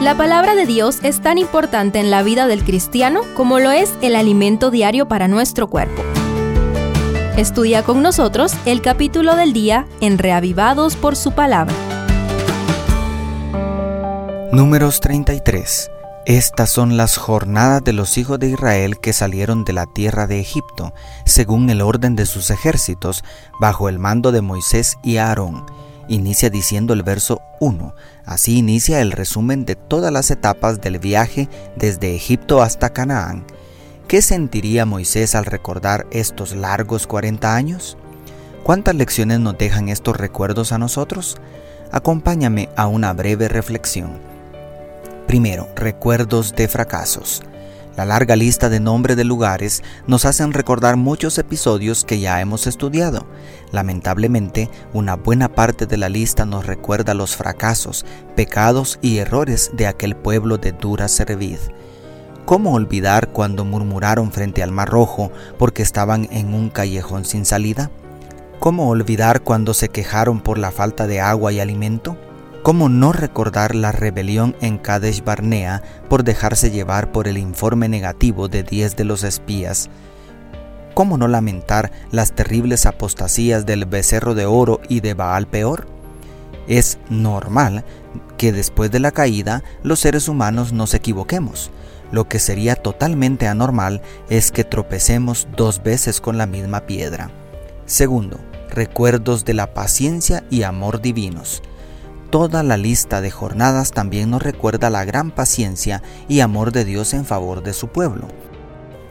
La palabra de Dios es tan importante en la vida del cristiano como lo es el alimento diario para nuestro cuerpo. Estudia con nosotros el capítulo del día en Reavivados por su palabra. Números 33. Estas son las jornadas de los hijos de Israel que salieron de la tierra de Egipto, según el orden de sus ejércitos, bajo el mando de Moisés y Aarón. Inicia diciendo el verso 1. Así inicia el resumen de todas las etapas del viaje desde Egipto hasta Canaán. ¿Qué sentiría Moisés al recordar estos largos 40 años? ¿Cuántas lecciones nos dejan estos recuerdos a nosotros? Acompáñame a una breve reflexión. Primero, recuerdos de fracasos. La larga lista de nombres de lugares nos hacen recordar muchos episodios que ya hemos estudiado. Lamentablemente, una buena parte de la lista nos recuerda los fracasos, pecados y errores de aquel pueblo de dura servid. ¿Cómo olvidar cuando murmuraron frente al Mar Rojo porque estaban en un callejón sin salida? ¿Cómo olvidar cuando se quejaron por la falta de agua y alimento? ¿Cómo no recordar la rebelión en Kadesh Barnea por dejarse llevar por el informe negativo de 10 de los espías? ¿Cómo no lamentar las terribles apostasías del becerro de oro y de Baal peor? Es normal que después de la caída los seres humanos nos equivoquemos. Lo que sería totalmente anormal es que tropecemos dos veces con la misma piedra. Segundo, recuerdos de la paciencia y amor divinos. Toda la lista de jornadas también nos recuerda la gran paciencia y amor de Dios en favor de su pueblo.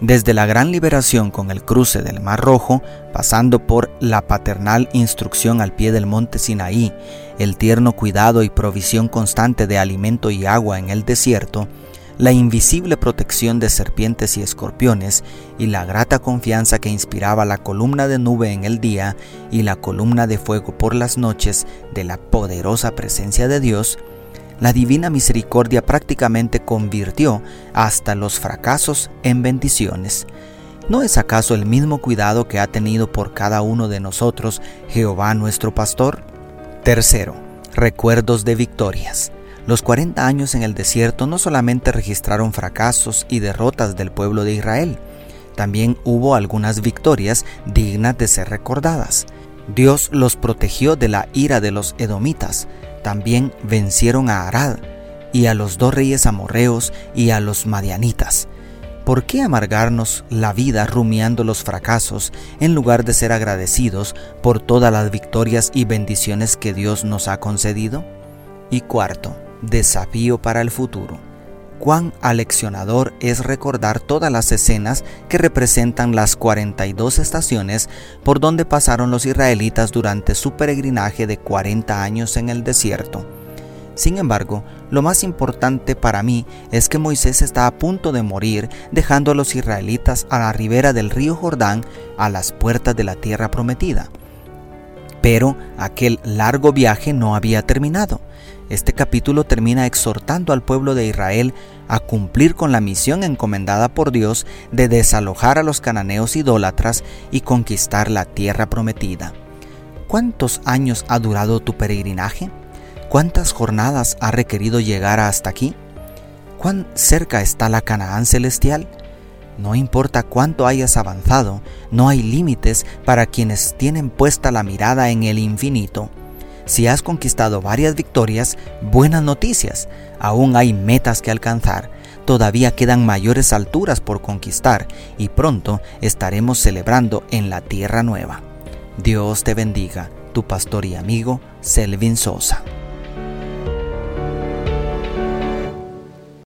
Desde la gran liberación con el cruce del Mar Rojo, pasando por la paternal instrucción al pie del monte Sinaí, el tierno cuidado y provisión constante de alimento y agua en el desierto, la invisible protección de serpientes y escorpiones y la grata confianza que inspiraba la columna de nube en el día y la columna de fuego por las noches de la poderosa presencia de Dios, la divina misericordia prácticamente convirtió hasta los fracasos en bendiciones. ¿No es acaso el mismo cuidado que ha tenido por cada uno de nosotros Jehová nuestro pastor? Tercero, recuerdos de victorias. Los 40 años en el desierto no solamente registraron fracasos y derrotas del pueblo de Israel, también hubo algunas victorias dignas de ser recordadas. Dios los protegió de la ira de los edomitas, también vencieron a Arad y a los dos reyes amorreos y a los madianitas. ¿Por qué amargarnos la vida rumiando los fracasos en lugar de ser agradecidos por todas las victorias y bendiciones que Dios nos ha concedido? Y cuarto, Desafío para el futuro. Cuán aleccionador es recordar todas las escenas que representan las 42 estaciones por donde pasaron los israelitas durante su peregrinaje de 40 años en el desierto. Sin embargo, lo más importante para mí es que Moisés está a punto de morir dejando a los israelitas a la ribera del río Jordán a las puertas de la tierra prometida. Pero aquel largo viaje no había terminado. Este capítulo termina exhortando al pueblo de Israel a cumplir con la misión encomendada por Dios de desalojar a los cananeos idólatras y conquistar la tierra prometida. ¿Cuántos años ha durado tu peregrinaje? ¿Cuántas jornadas ha requerido llegar hasta aquí? ¿Cuán cerca está la Canaán celestial? No importa cuánto hayas avanzado, no hay límites para quienes tienen puesta la mirada en el infinito. Si has conquistado varias victorias, buenas noticias. Aún hay metas que alcanzar. Todavía quedan mayores alturas por conquistar y pronto estaremos celebrando en la tierra nueva. Dios te bendiga, tu pastor y amigo Selvin Sosa.